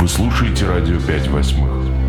Вы слушаете радио 5 восьмых.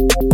you.